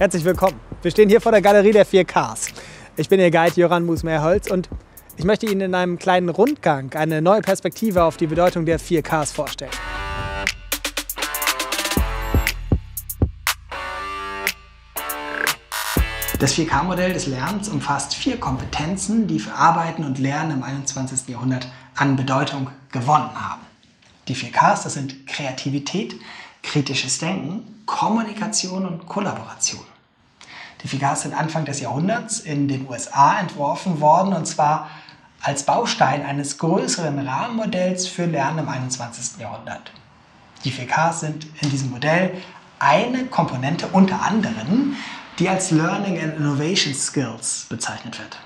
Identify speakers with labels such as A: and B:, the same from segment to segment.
A: Herzlich willkommen. Wir stehen hier vor der Galerie der 4Ks. Ich bin Ihr Guide Joran Musmeerholz und ich möchte Ihnen in einem kleinen Rundgang eine neue Perspektive auf die Bedeutung der 4Ks vorstellen. Das 4K-Modell des Lernens umfasst vier Kompetenzen, die für Arbeiten und Lernen im 21. Jahrhundert an Bedeutung gewonnen haben. Die 4Ks, das sind Kreativität, kritisches Denken, Kommunikation und Kollaboration. Die 4Ks sind Anfang des Jahrhunderts in den USA entworfen worden und zwar als Baustein eines größeren Rahmenmodells für Lernen im 21. Jahrhundert. Die 4Ks sind in diesem Modell eine Komponente unter anderem, die als Learning and Innovation Skills bezeichnet wird.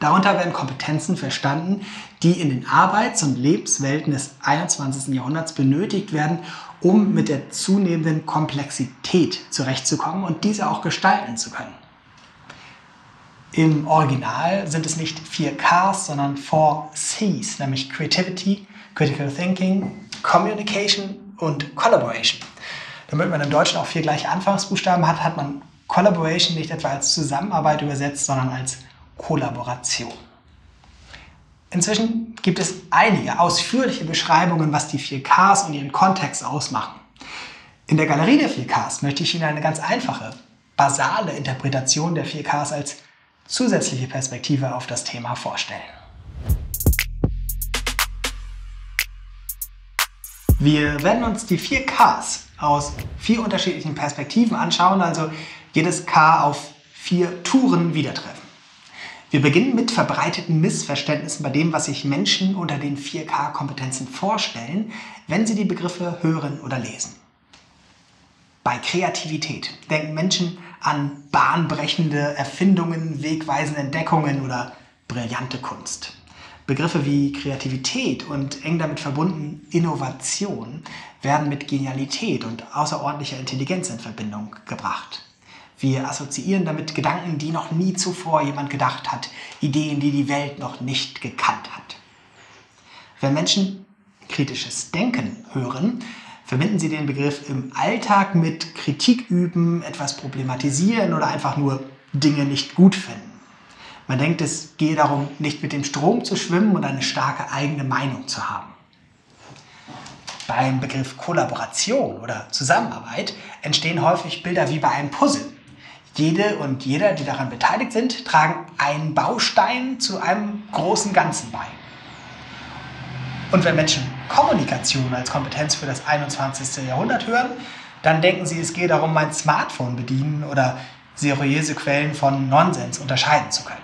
A: Darunter werden Kompetenzen verstanden, die in den Arbeits- und Lebenswelten des 21. Jahrhunderts benötigt werden, um mit der zunehmenden Komplexität zurechtzukommen und diese auch gestalten zu können. Im Original sind es nicht vier Ks, sondern four Cs, nämlich Creativity, Critical Thinking, Communication und Collaboration. Damit man im Deutschen auch vier gleiche Anfangsbuchstaben hat, hat man Collaboration nicht etwa als Zusammenarbeit übersetzt, sondern als Kollaboration. Inzwischen gibt es einige ausführliche Beschreibungen, was die 4Ks und ihren Kontext ausmachen. In der Galerie der 4Ks möchte ich Ihnen eine ganz einfache, basale Interpretation der 4Ks als zusätzliche Perspektive auf das Thema vorstellen. Wir werden uns die 4Ks aus vier unterschiedlichen Perspektiven anschauen, also jedes K auf vier Touren wieder treffen. Wir beginnen mit verbreiteten Missverständnissen bei dem, was sich Menschen unter den 4K-Kompetenzen vorstellen, wenn sie die Begriffe hören oder lesen. Bei Kreativität denken Menschen an bahnbrechende Erfindungen, wegweisende Entdeckungen oder brillante Kunst. Begriffe wie Kreativität und eng damit verbunden Innovation werden mit Genialität und außerordentlicher Intelligenz in Verbindung gebracht. Wir assoziieren damit Gedanken, die noch nie zuvor jemand gedacht hat, Ideen, die die Welt noch nicht gekannt hat. Wenn Menschen kritisches Denken hören, verbinden sie den Begriff im Alltag mit Kritik üben, etwas problematisieren oder einfach nur Dinge nicht gut finden. Man denkt, es gehe darum, nicht mit dem Strom zu schwimmen und eine starke eigene Meinung zu haben. Beim Begriff Kollaboration oder Zusammenarbeit entstehen häufig Bilder wie bei einem Puzzle. Jede und jeder, die daran beteiligt sind, tragen einen Baustein zu einem großen Ganzen bei. Und wenn Menschen Kommunikation als Kompetenz für das 21. Jahrhundert hören, dann denken sie, es gehe darum, mein Smartphone bedienen oder seriöse Quellen von Nonsens unterscheiden zu können.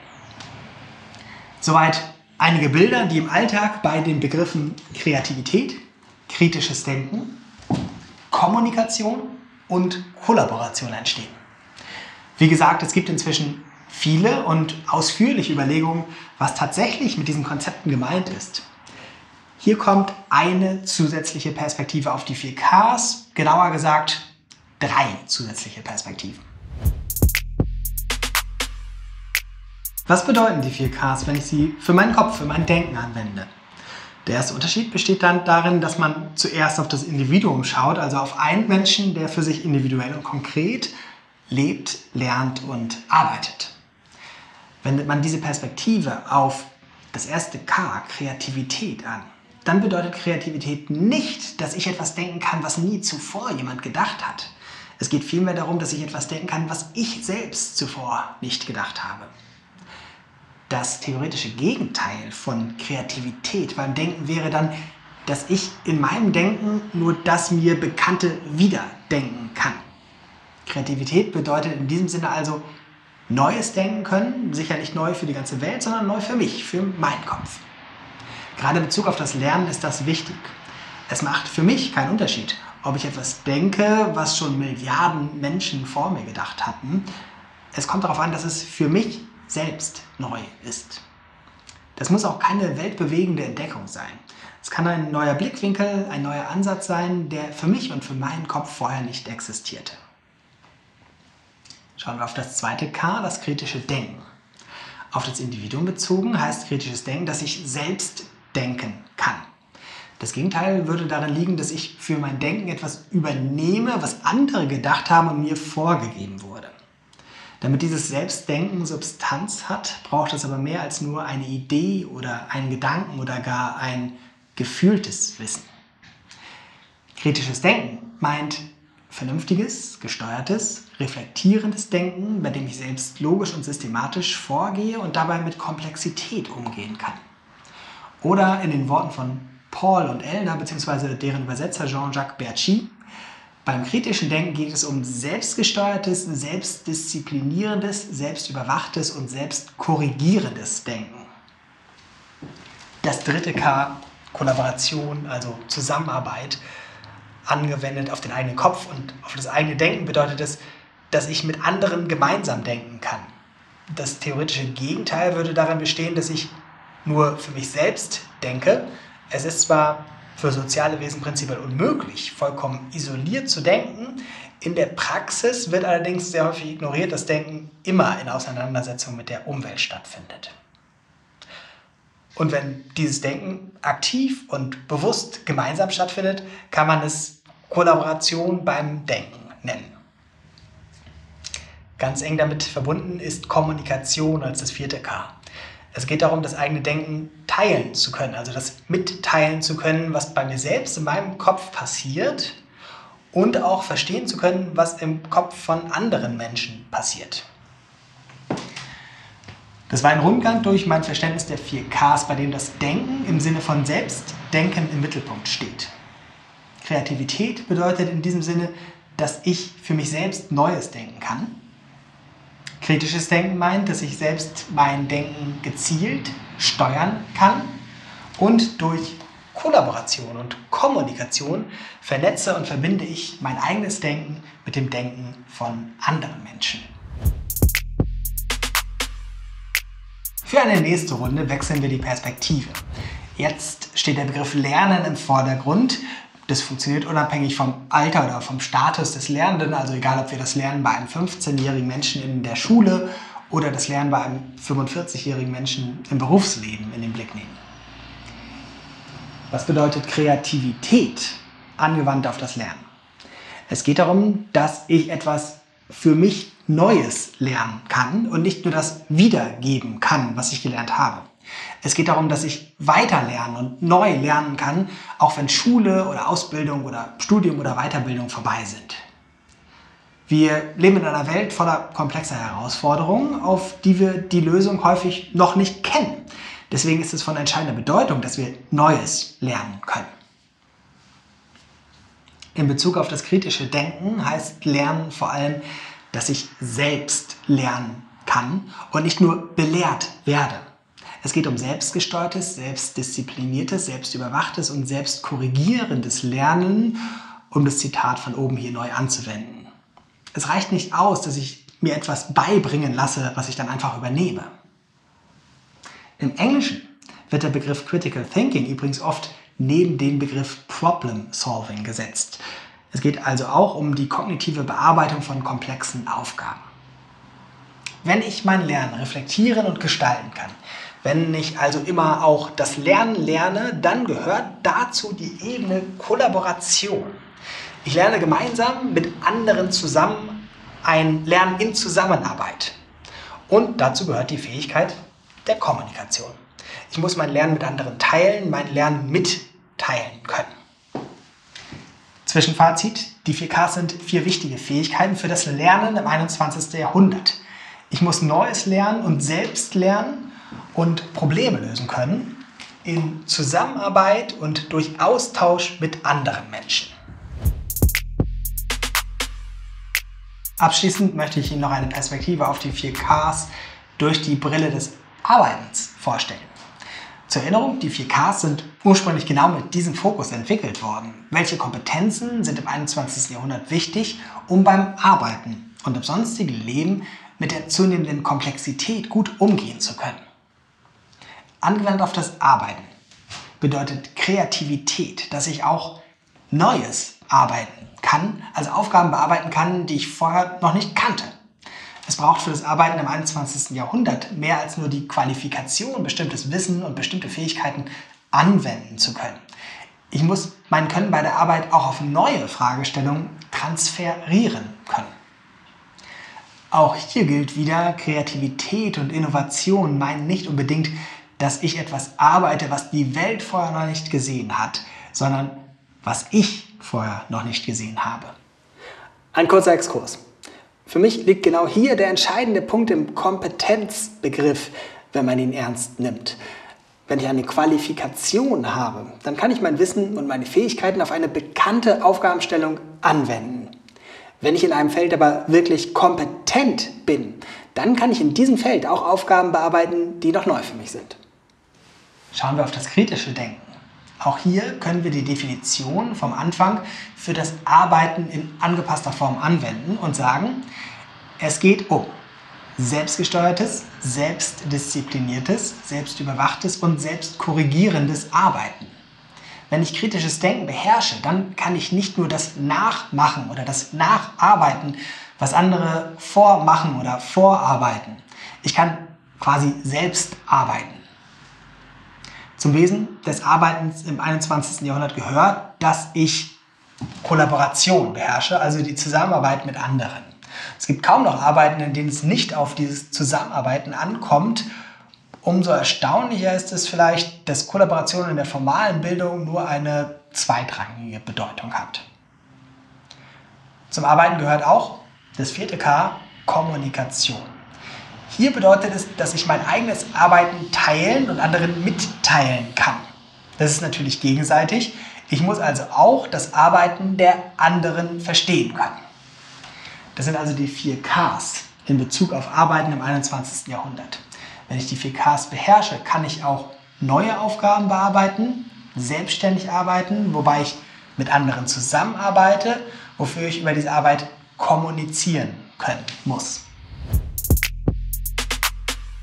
A: Soweit einige Bilder, die im Alltag bei den Begriffen Kreativität, kritisches Denken, Kommunikation und Kollaboration entstehen. Wie gesagt, es gibt inzwischen viele und ausführliche Überlegungen, was tatsächlich mit diesen Konzepten gemeint ist. Hier kommt eine zusätzliche Perspektive auf die 4Ks, genauer gesagt drei zusätzliche Perspektiven. Was bedeuten die 4Ks, wenn ich sie für meinen Kopf, für mein Denken anwende? Der erste Unterschied besteht dann darin, dass man zuerst auf das Individuum schaut, also auf einen Menschen, der für sich individuell und konkret lebt, lernt und arbeitet. Wendet man diese Perspektive auf das erste K, Kreativität, an, dann bedeutet Kreativität nicht, dass ich etwas denken kann, was nie zuvor jemand gedacht hat. Es geht vielmehr darum, dass ich etwas denken kann, was ich selbst zuvor nicht gedacht habe. Das theoretische Gegenteil von Kreativität beim Denken wäre dann, dass ich in meinem Denken nur das mir Bekannte wiederdenken kann. Kreativität bedeutet in diesem Sinne also Neues denken können, sicher nicht neu für die ganze Welt, sondern neu für mich, für meinen Kopf. Gerade in Bezug auf das Lernen ist das wichtig. Es macht für mich keinen Unterschied, ob ich etwas denke, was schon Milliarden Menschen vor mir gedacht hatten. Es kommt darauf an, dass es für mich selbst neu ist. Das muss auch keine weltbewegende Entdeckung sein. Es kann ein neuer Blickwinkel, ein neuer Ansatz sein, der für mich und für meinen Kopf vorher nicht existierte. Schauen wir auf das zweite K, das kritische Denken. Auf das Individuum bezogen heißt kritisches Denken, dass ich selbst denken kann. Das Gegenteil würde darin liegen, dass ich für mein Denken etwas übernehme, was andere gedacht haben und mir vorgegeben wurde. Damit dieses Selbstdenken Substanz hat, braucht es aber mehr als nur eine Idee oder einen Gedanken oder gar ein gefühltes Wissen. Kritisches Denken meint vernünftiges, gesteuertes, reflektierendes Denken, bei dem ich selbst logisch und systematisch vorgehe und dabei mit Komplexität umgehen kann. Oder in den Worten von Paul und Elner bzw. deren Übersetzer Jean-Jacques Bertschy, beim kritischen Denken geht es um selbstgesteuertes, selbstdisziplinierendes, selbstüberwachtes und selbstkorrigierendes Denken. Das dritte K, Kollaboration, also Zusammenarbeit, angewendet auf den eigenen Kopf und auf das eigene Denken bedeutet es, dass ich mit anderen gemeinsam denken kann. Das theoretische Gegenteil würde darin bestehen, dass ich nur für mich selbst denke. Es ist zwar für soziale Wesen prinzipiell unmöglich, vollkommen isoliert zu denken. In der Praxis wird allerdings sehr häufig ignoriert, dass Denken immer in Auseinandersetzung mit der Umwelt stattfindet. Und wenn dieses Denken aktiv und bewusst gemeinsam stattfindet, kann man es Kollaboration beim Denken nennen. Ganz eng damit verbunden ist Kommunikation als das vierte K. Es geht darum, das eigene Denken teilen zu können, also das mitteilen zu können, was bei mir selbst in meinem Kopf passiert und auch verstehen zu können, was im Kopf von anderen Menschen passiert. Das war ein Rundgang durch mein Verständnis der vier Ks, bei dem das Denken im Sinne von Selbstdenken im Mittelpunkt steht. Kreativität bedeutet in diesem Sinne, dass ich für mich selbst Neues denken kann. Kritisches Denken meint, dass ich selbst mein Denken gezielt steuern kann und durch Kollaboration und Kommunikation vernetze und verbinde ich mein eigenes Denken mit dem Denken von anderen Menschen. Für eine nächste Runde wechseln wir die Perspektive. Jetzt steht der Begriff Lernen im Vordergrund. Das funktioniert unabhängig vom Alter oder vom Status des Lernenden, also egal ob wir das Lernen bei einem 15-jährigen Menschen in der Schule oder das Lernen bei einem 45-jährigen Menschen im Berufsleben in den Blick nehmen. Was bedeutet Kreativität angewandt auf das Lernen? Es geht darum, dass ich etwas für mich Neues lernen kann und nicht nur das wiedergeben kann, was ich gelernt habe. Es geht darum, dass ich weiter lernen und neu lernen kann, auch wenn Schule oder Ausbildung oder Studium oder Weiterbildung vorbei sind. Wir leben in einer Welt voller komplexer Herausforderungen, auf die wir die Lösung häufig noch nicht kennen. Deswegen ist es von entscheidender Bedeutung, dass wir Neues lernen können. In Bezug auf das kritische Denken heißt Lernen vor allem dass ich selbst lernen kann und nicht nur belehrt werde. Es geht um selbstgesteuertes, selbstdiszipliniertes, selbstüberwachtes und selbstkorrigierendes Lernen, um das Zitat von oben hier neu anzuwenden. Es reicht nicht aus, dass ich mir etwas beibringen lasse, was ich dann einfach übernehme. Im Englischen wird der Begriff Critical Thinking übrigens oft neben den Begriff Problem Solving gesetzt. Es geht also auch um die kognitive Bearbeitung von komplexen Aufgaben. Wenn ich mein Lernen reflektieren und gestalten kann, wenn ich also immer auch das Lernen lerne, dann gehört dazu die Ebene Kollaboration. Ich lerne gemeinsam mit anderen zusammen ein Lernen in Zusammenarbeit. Und dazu gehört die Fähigkeit der Kommunikation. Ich muss mein Lernen mit anderen teilen, mein Lernen mitteilen können. Zwischenfazit, die 4Ks sind vier wichtige Fähigkeiten für das Lernen im 21. Jahrhundert. Ich muss Neues lernen und selbst lernen und Probleme lösen können in Zusammenarbeit und durch Austausch mit anderen Menschen. Abschließend möchte ich Ihnen noch eine Perspektive auf die 4Ks durch die Brille des Arbeitens vorstellen. Zur Erinnerung, die 4Ks sind ursprünglich genau mit diesem Fokus entwickelt worden. Welche Kompetenzen sind im 21. Jahrhundert wichtig, um beim Arbeiten und im sonstigen Leben mit der zunehmenden Komplexität gut umgehen zu können? Angewandt auf das Arbeiten bedeutet Kreativität, dass ich auch Neues arbeiten kann, also Aufgaben bearbeiten kann, die ich vorher noch nicht kannte. Es braucht für das Arbeiten im 21. Jahrhundert mehr als nur die Qualifikation, bestimmtes Wissen und bestimmte Fähigkeiten anwenden zu können. Ich muss mein Können bei der Arbeit auch auf neue Fragestellungen transferieren können. Auch hier gilt wieder, Kreativität und Innovation meinen nicht unbedingt, dass ich etwas arbeite, was die Welt vorher noch nicht gesehen hat, sondern was ich vorher noch nicht gesehen habe.
B: Ein kurzer Exkurs. Für mich liegt genau hier der entscheidende Punkt im Kompetenzbegriff, wenn man ihn ernst nimmt. Wenn ich eine Qualifikation habe, dann kann ich mein Wissen und meine Fähigkeiten auf eine bekannte Aufgabenstellung anwenden. Wenn ich in einem Feld aber wirklich kompetent bin, dann kann ich in diesem Feld auch Aufgaben bearbeiten, die noch neu für mich sind.
A: Schauen wir auf das kritische Denken. Auch hier können wir die Definition vom Anfang für das Arbeiten in angepasster Form anwenden und sagen, es geht um selbstgesteuertes, selbstdiszipliniertes, selbstüberwachtes und selbstkorrigierendes Arbeiten. Wenn ich kritisches Denken beherrsche, dann kann ich nicht nur das Nachmachen oder das Nacharbeiten, was andere vormachen oder vorarbeiten. Ich kann quasi selbst arbeiten. Zum Wesen des Arbeitens im 21. Jahrhundert gehört, dass ich Kollaboration beherrsche, also die Zusammenarbeit mit anderen. Es gibt kaum noch Arbeiten, in denen es nicht auf dieses Zusammenarbeiten ankommt Umso erstaunlicher ist es vielleicht, dass Kollaboration in der formalen Bildung nur eine zweitrangige Bedeutung hat. Zum Arbeiten gehört auch das vierte K, Kommunikation. Hier bedeutet es, dass ich mein eigenes Arbeiten teilen und anderen mitteilen kann. Das ist natürlich gegenseitig. Ich muss also auch das Arbeiten der anderen verstehen können. Das sind also die vier Ks in Bezug auf Arbeiten im 21. Jahrhundert. Wenn ich die 4Ks beherrsche, kann ich auch neue Aufgaben bearbeiten, selbstständig arbeiten, wobei ich mit anderen zusammenarbeite, wofür ich über diese Arbeit kommunizieren können muss.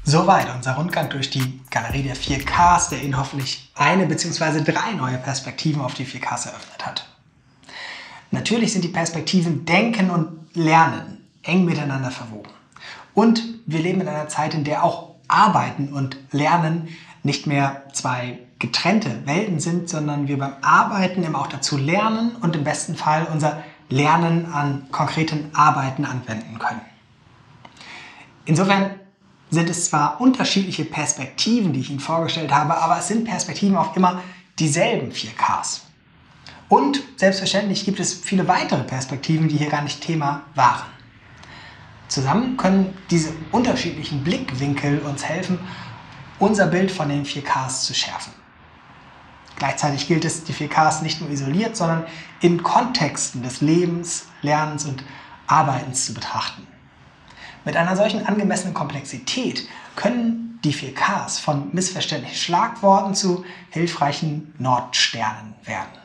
A: Soweit unser Rundgang durch die Galerie der 4Ks, der Ihnen hoffentlich eine bzw. drei neue Perspektiven auf die 4Ks eröffnet hat. Natürlich sind die Perspektiven Denken und Lernen eng miteinander verwoben. Und wir leben in einer Zeit, in der auch Arbeiten und Lernen nicht mehr zwei getrennte Welten sind, sondern wir beim Arbeiten eben auch dazu lernen und im besten Fall unser Lernen an konkreten Arbeiten anwenden können. Insofern sind es zwar unterschiedliche Perspektiven, die ich Ihnen vorgestellt habe, aber es sind Perspektiven auch immer dieselben 4Ks. Und selbstverständlich gibt es viele weitere Perspektiven, die hier gar nicht Thema waren. Zusammen können diese unterschiedlichen Blickwinkel uns helfen, unser Bild von den 4Ks zu schärfen. Gleichzeitig gilt es, die 4Ks nicht nur isoliert, sondern in Kontexten des Lebens, Lernens und Arbeitens zu betrachten. Mit einer solchen angemessenen Komplexität können die 4Ks von missverständlichen Schlagworten zu hilfreichen Nordsternen werden.